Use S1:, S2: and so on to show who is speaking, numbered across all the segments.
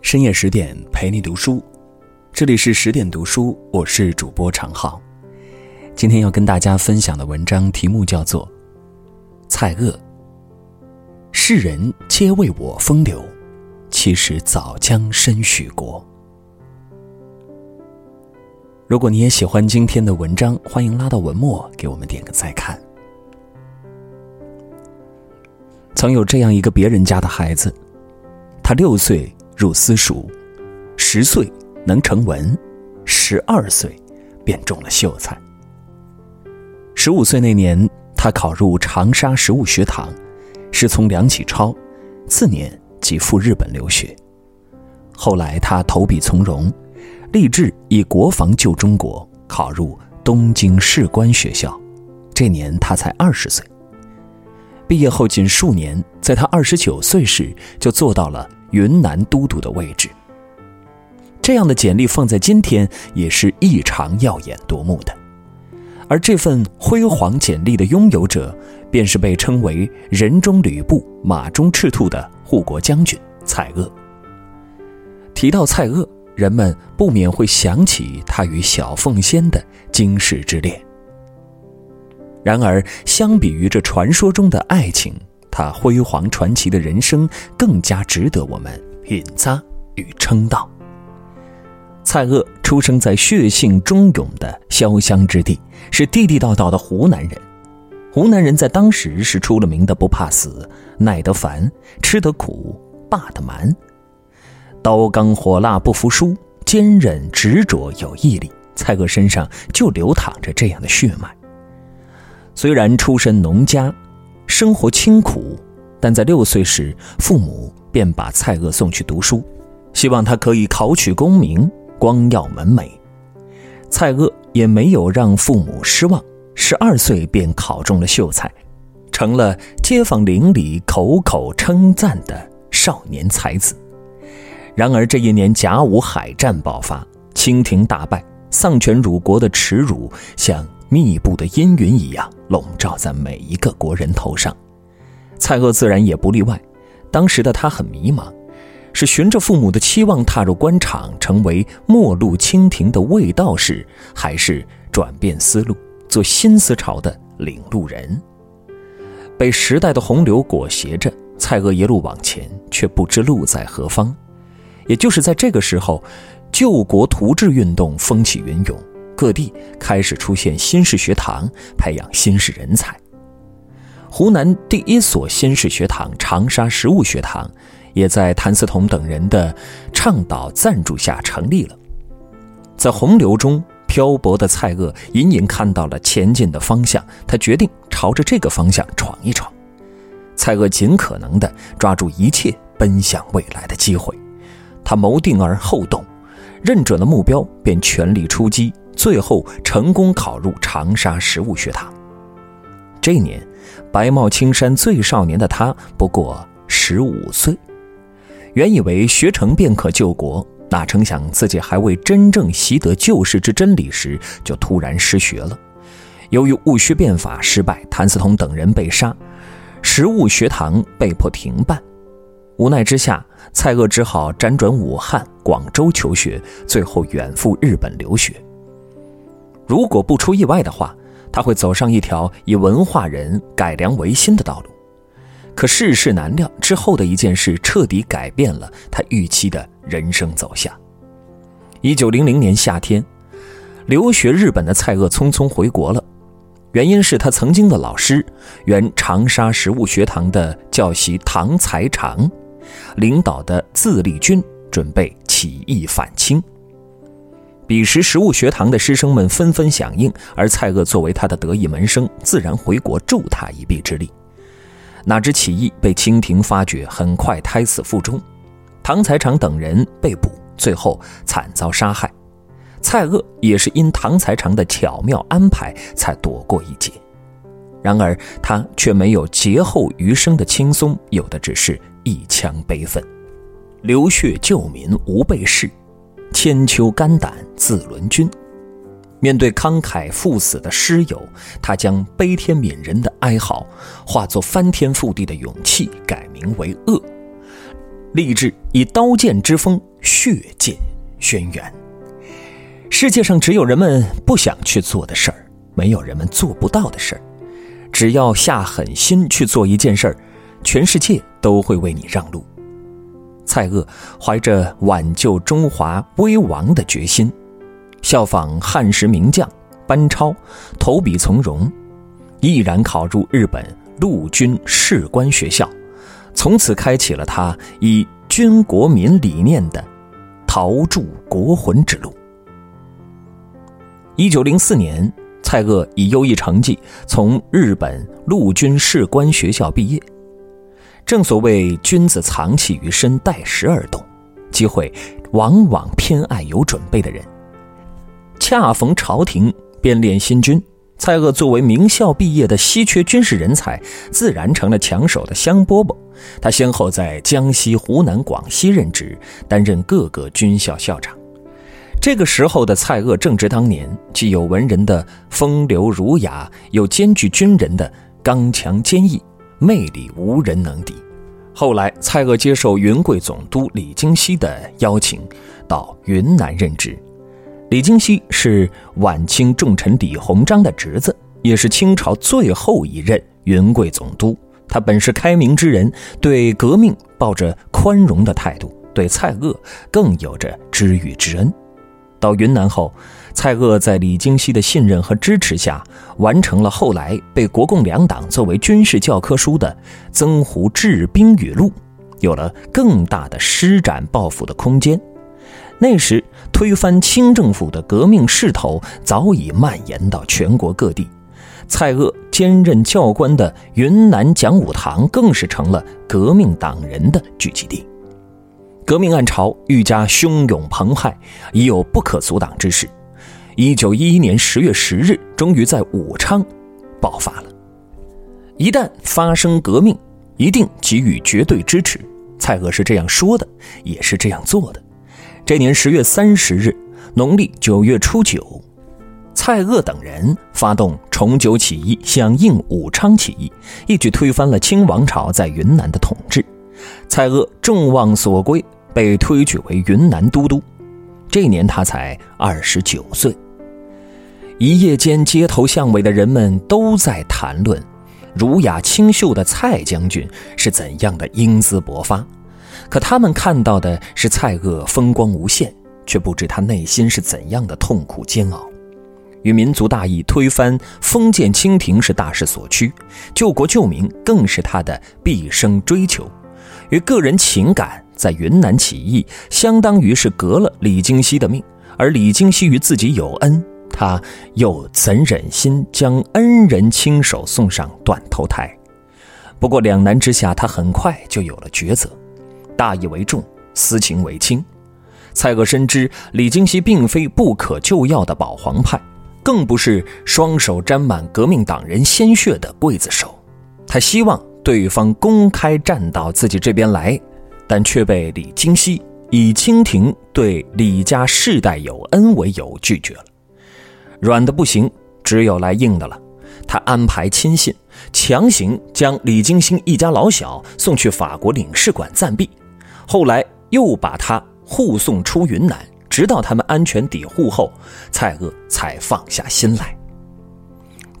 S1: 深夜十点陪你读书，这里是十点读书，我是主播常浩。今天要跟大家分享的文章题目叫做《蔡锷》。世人皆为我风流，其实早将身许国。如果你也喜欢今天的文章，欢迎拉到文末给我们点个再看。曾有这样一个别人家的孩子，他六岁入私塾，十岁能成文，十二岁便中了秀才。十五岁那年，他考入长沙食物学堂，师从梁启超，次年即赴日本留学。后来他投笔从戎，立志以国防救中国，考入东京士官学校。这年他才二十岁。毕业后仅数年，在他二十九岁时就做到了云南都督的位置。这样的简历放在今天也是异常耀眼夺目的。而这份辉煌简历的拥有者，便是被称为“人中吕布，马中赤兔”的护国将军蔡锷。提到蔡锷，人们不免会想起他与小凤仙的惊世之恋。然而，相比于这传说中的爱情，他辉煌传奇的人生更加值得我们品咂与称道。蔡锷出生在血性忠勇的潇湘之地，是地地道道的湖南人。湖南人在当时是出了名的不怕死、耐得烦、吃得苦、霸得蛮，刀刚火辣不服输，坚韧执着有毅力。蔡锷身上就流淌着这样的血脉。虽然出身农家，生活清苦，但在六岁时，父母便把蔡锷送去读书，希望他可以考取功名，光耀门楣。蔡锷也没有让父母失望，十二岁便考中了秀才，成了街坊邻里口口称赞的少年才子。然而这一年甲午海战爆发，清廷大败，丧权辱国的耻辱像。密布的阴云一样笼罩在每一个国人头上，蔡锷自然也不例外。当时的他很迷茫，是循着父母的期望踏入官场，成为末路清廷的卫道士，还是转变思路，做新思潮的领路人？被时代的洪流裹挟着，蔡锷一路往前，却不知路在何方。也就是在这个时候，救国图治运动风起云涌。各地开始出现新式学堂，培养新式人才。湖南第一所新式学堂长沙食物学堂，也在谭嗣同等人的倡导赞助下成立了。在洪流中漂泊的蔡锷，隐隐看到了前进的方向，他决定朝着这个方向闯一闯。蔡锷尽可能地抓住一切奔向未来的机会，他谋定而后动，认准了目标便全力出击。最后成功考入长沙食物学堂。这一年，白帽青衫最少年的他不过十五岁。原以为学成便可救国，哪成想自己还未真正习得救世之真理时，就突然失学了。由于戊戌变法失败，谭嗣同等人被杀，食物学堂被迫停办。无奈之下，蔡锷只好辗转武汉、广州求学，最后远赴日本留学。如果不出意外的话，他会走上一条以文化人改良维新的道路。可世事难料，之后的一件事彻底改变了他预期的人生走向。一九零零年夏天，留学日本的蔡锷匆匆回国了，原因是他曾经的老师，原长沙食物学堂的教习唐才常，领导的自立军准备起义反清。彼时，食物学堂的师生们纷纷响应，而蔡锷作为他的得意门生，自然回国助他一臂之力。哪知起义被清廷发觉，很快胎死腹中，唐才常等人被捕，最后惨遭杀害。蔡锷也是因唐才常的巧妙安排，才躲过一劫。然而，他却没有劫后余生的轻松，有的只是一腔悲愤，流血救民无备事。千秋肝胆自轮君。面对慷慨赴死的师友，他将悲天悯人的哀嚎化作翻天覆地的勇气，改名为恶，立志以刀剑之锋血溅轩辕。世界上只有人们不想去做的事儿，没有人们做不到的事儿。只要下狠心去做一件事儿，全世界都会为你让路。蔡锷怀着挽救中华危亡的决心，效仿汉时名将班超，投笔从戎，毅然考入日本陆军士官学校，从此开启了他以军国民理念的陶铸国魂之路。一九零四年，蔡锷以优异成绩从日本陆军士官学校毕业。正所谓君子藏器于身，待时而动。机会往往偏爱有准备的人。恰逢朝廷编练新军，蔡锷作为名校毕业的稀缺军事人才，自然成了抢手的香饽饽。他先后在江西、湖南、广西任职，担任各个军校校长。这个时候的蔡锷正值当年，既有文人的风流儒雅，又兼具军人的刚强坚毅。魅力无人能敌。后来，蔡锷接受云贵总督李经羲的邀请，到云南任职。李经羲是晚清重臣李鸿章的侄子，也是清朝最后一任云贵总督。他本是开明之人，对革命抱着宽容的态度，对蔡锷更有着知遇之恩。到云南后，蔡锷在李经羲的信任和支持下，完成了后来被国共两党作为军事教科书的《曾胡治兵语录》，有了更大的施展抱负的空间。那时，推翻清政府的革命势头早已蔓延到全国各地，蔡锷兼任教官的云南讲武堂更是成了革命党人的聚集地。革命暗潮愈加汹涌澎湃，已有不可阻挡之势。一九一一年十月十日，终于在武昌爆发了。一旦发生革命，一定给予绝对支持。蔡锷是这样说的，也是这样做的。这年十月三十日，农历九月初九，蔡锷等人发动重九起义，响应武昌起义，一举推翻了清王朝在云南的统治。蔡锷众望所归，被推举为云南都督。这年他才二十九岁。一夜间，街头巷尾的人们都在谈论，儒雅清秀的蔡将军是怎样的英姿勃发。可他们看到的是蔡锷风光无限，却不知他内心是怎样的痛苦煎熬。与民族大义、推翻封建清廷是大势所趋，救国救民更是他的毕生追求。与个人情感，在云南起义，相当于是革了李经羲的命，而李经羲与自己有恩。他又怎忍心将恩人亲手送上断头台？不过两难之下，他很快就有了抉择：大义为重，私情为轻。蔡锷深知李经羲并非不可救药的保皇派，更不是双手沾满革命党人鲜血的刽子手。他希望对方公开站到自己这边来，但却被李经羲以清廷对李家世代有恩为由拒绝了。软的不行，只有来硬的了。他安排亲信强行将李金星一家老小送去法国领事馆暂避，后来又把他护送出云南，直到他们安全抵沪后，蔡锷才放下心来。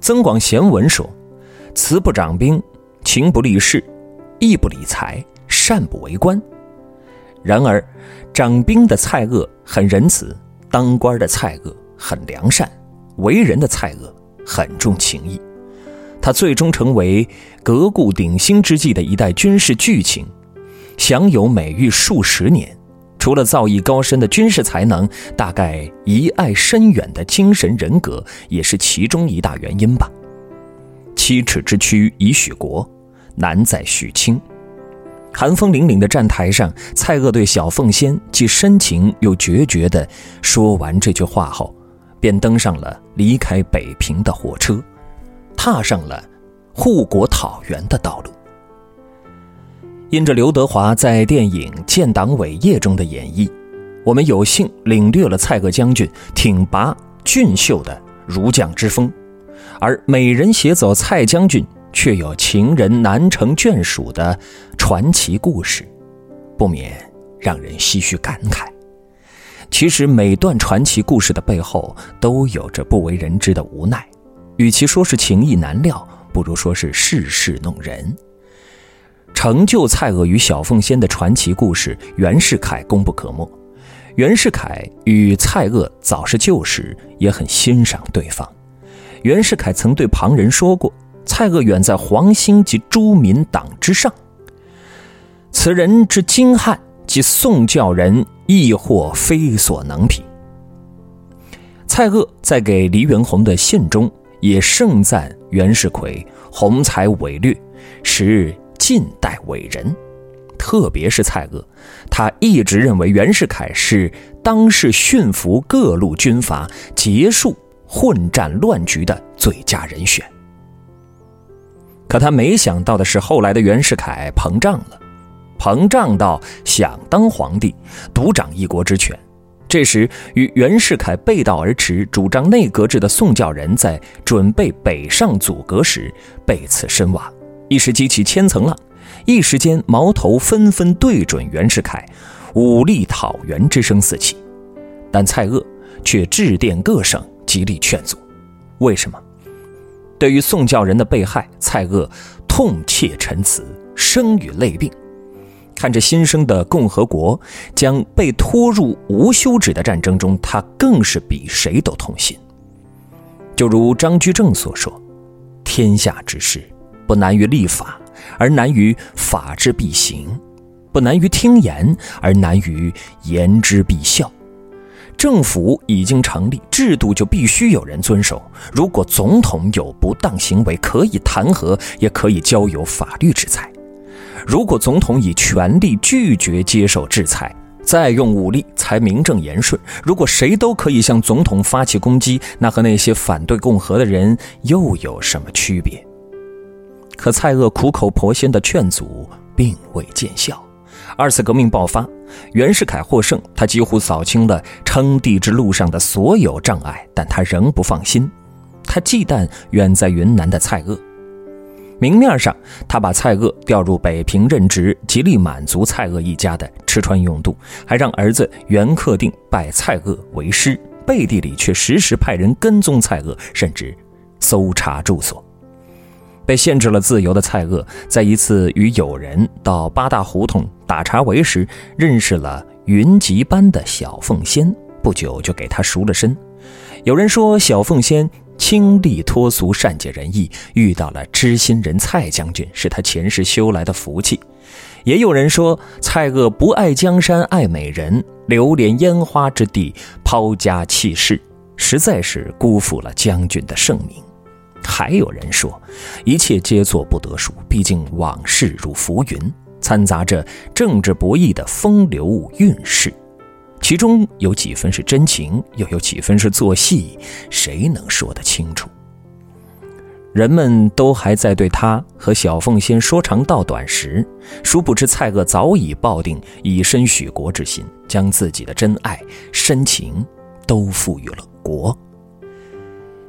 S1: 曾广贤文说：“慈不掌兵，情不立事，义不理财，善不为官。”然而，掌兵的蔡锷很仁慈，当官的蔡锷很良善。为人的蔡锷很重情义，他最终成为革故鼎新之际的一代军事巨擎，享有美誉数十年。除了造诣高深的军事才能，大概遗爱深远的精神人格也是其中一大原因吧。七尺之躯已许国，难在许卿。寒风凛凛的站台上，蔡锷对小凤仙既深情又决绝地说完这句话后。便登上了离开北平的火车，踏上了护国讨袁的道路。因着刘德华在电影《建党伟业》中的演绎，我们有幸领略了蔡锷将军挺拔俊秀的儒将之风，而美人携走蔡将军，却有情人难成眷属的传奇故事，不免让人唏嘘感慨。其实每段传奇故事的背后都有着不为人知的无奈，与其说是情意难料，不如说是世事弄人。成就蔡锷与小凤仙的传奇故事，袁世凯功不可没。袁世凯与蔡锷早是旧识，也很欣赏对方。袁世凯曾对旁人说过：“蔡锷远在黄兴及诸民党之上，此人之精悍，及宋教人亦或非所能匹。”蔡锷在给黎元洪的信中也盛赞袁世凯宏才伟略，是近代伟人。特别是蔡锷，他一直认为袁世凯是当世驯服各路军阀、结束。混战乱局的最佳人选。可他没想到的是，后来的袁世凯膨胀了，膨胀到想当皇帝，独掌一国之权。这时，与袁世凯背道而驰、主张内阁制的宋教仁，在准备北上阻隔时被刺身亡，一时激起千层浪，一时间矛头纷纷对准袁世凯，武力讨袁之声四起。但蔡锷却致电各省。极力劝阻，为什么？对于宋教仁的被害，蔡锷痛切陈词，声与泪并。看着新生的共和国将被拖入无休止的战争中，他更是比谁都痛心。就如张居正所说：“天下之事，不难于立法，而难于法之必行；不难于听言，而难于言之必效。”政府已经成立，制度就必须有人遵守。如果总统有不当行为，可以弹劾，也可以交由法律制裁。如果总统以权力拒绝接受制裁，再用武力才名正言顺。如果谁都可以向总统发起攻击，那和那些反对共和的人又有什么区别？可蔡锷苦口婆心的劝阻并未见效。二次革命爆发，袁世凯获胜，他几乎扫清了称帝之路上的所有障碍，但他仍不放心。他忌惮远在云南的蔡锷。明面上，他把蔡锷调入北平任职，极力满足蔡锷一家的吃穿用度，还让儿子袁克定拜蔡锷为师。背地里却时时派人跟踪蔡锷，甚至搜查住所。被限制了自由的蔡锷，在一次与友人到八大胡同打茶围时，认识了云集般的小凤仙，不久就给他赎了身。有人说，小凤仙清丽脱俗、善解人意，遇到了知心人蔡将军，是他前世修来的福气。也有人说，蔡锷不爱江山爱美人，流连烟花之地，抛家弃世，实在是辜负了将军的盛名。还有人说，一切皆做不得数。毕竟往事如浮云，掺杂着政治博弈的风流韵事，其中有几分是真情，又有几分是做戏，谁能说得清楚？人们都还在对他和小凤仙说长道短时，殊不知蔡锷早已抱定以身许国之心，将自己的真爱、深情都赋予了国。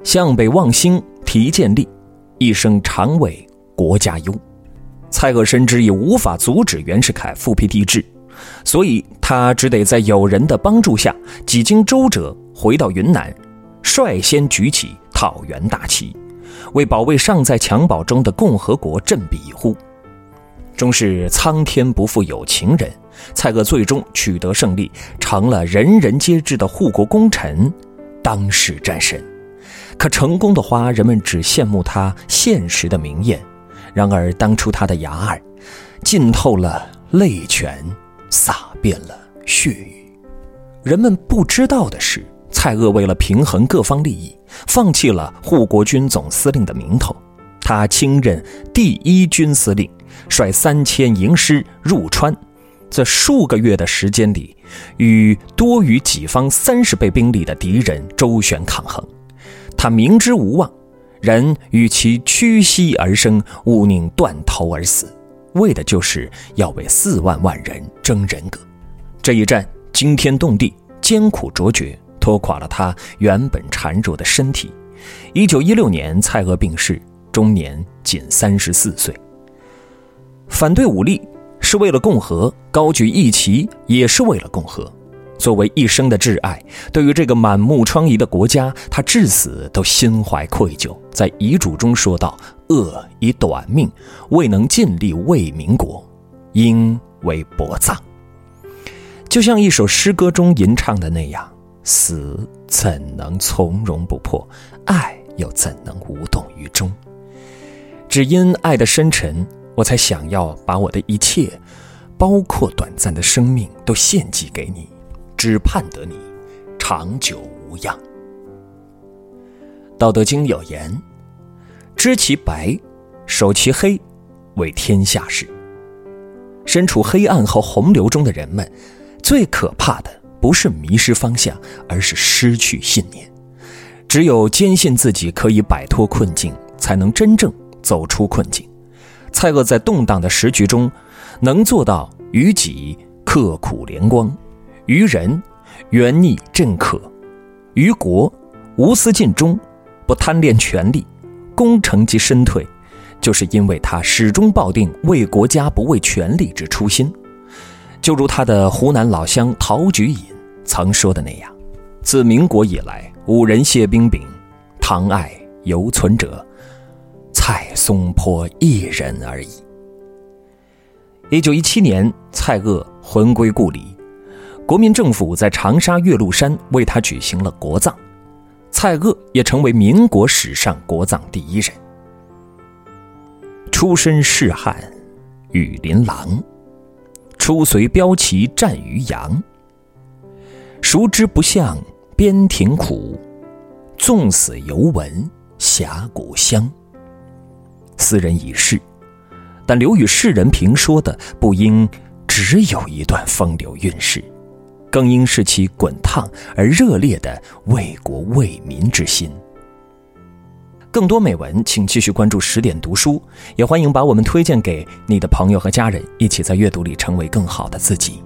S1: 向北望星。提建立，一生常为国家忧。蔡锷深知也无法阻止袁世凯复辟帝制，所以他只得在友人的帮助下，几经周折回到云南，率先举起讨袁大旗，为保卫尚在襁褓中的共和国振臂一呼。终是苍天不负有情人，蔡锷最终取得胜利，成了人人皆知的护国功臣，当世战神。可成功的花，人们只羡慕他现实的明艳；然而当初他的牙儿，浸透了泪泉，洒遍了血雨。人们不知道的是，蔡锷为了平衡各方利益，放弃了护国军总司令的名头，他亲任第一军司令，率三千营师入川，在数个月的时间里，与多于己方三十倍兵力的敌人周旋抗衡。他明知无望，人与其屈膝而生，勿宁断头而死，为的就是要为四万万人争人格。这一战惊天动地，艰苦卓绝，拖垮了他原本孱弱的身体。一九一六年，蔡锷病逝，终年仅三十四岁。反对武力是为了共和，高举义旗也是为了共和。作为一生的挚爱，对于这个满目疮痍的国家，他至死都心怀愧疚。在遗嘱中说道：“恶以短命，未能尽力为民国，应为薄葬。”就像一首诗歌中吟唱的那样：“死怎能从容不迫？爱又怎能无动于衷？”只因爱的深沉，我才想要把我的一切，包括短暂的生命，都献祭给你。只盼得你长久无恙。《道德经》有言：“知其白，守其黑，为天下事。”身处黑暗和洪流中的人们，最可怕的不是迷失方向，而是失去信念。只有坚信自己可以摆脱困境，才能真正走出困境。蔡锷在动荡的时局中，能做到与己刻苦连光。于人，远逆正可；于国，无私尽忠，不贪恋权力，功成即身退，就是因为他始终抱定为国家不为权力之初心。就如他的湖南老乡陶举隐曾说的那样：“自民国以来，五人谢冰饼，唐爱犹存者，蔡松坡一人而已。”一九一七年，蔡锷魂归故里。国民政府在长沙岳麓山为他举行了国葬，蔡锷也成为民国史上国葬第一人。出身仕汉，羽林郎，初随骠骑战于阳。熟知不向边庭苦，纵死犹闻峡谷香。斯人已逝，但留与世人评说的不应只有一段风流韵事。更应是其滚烫而热烈的为国为民之心。更多美文，请继续关注十点读书，也欢迎把我们推荐给你的朋友和家人，一起在阅读里成为更好的自己。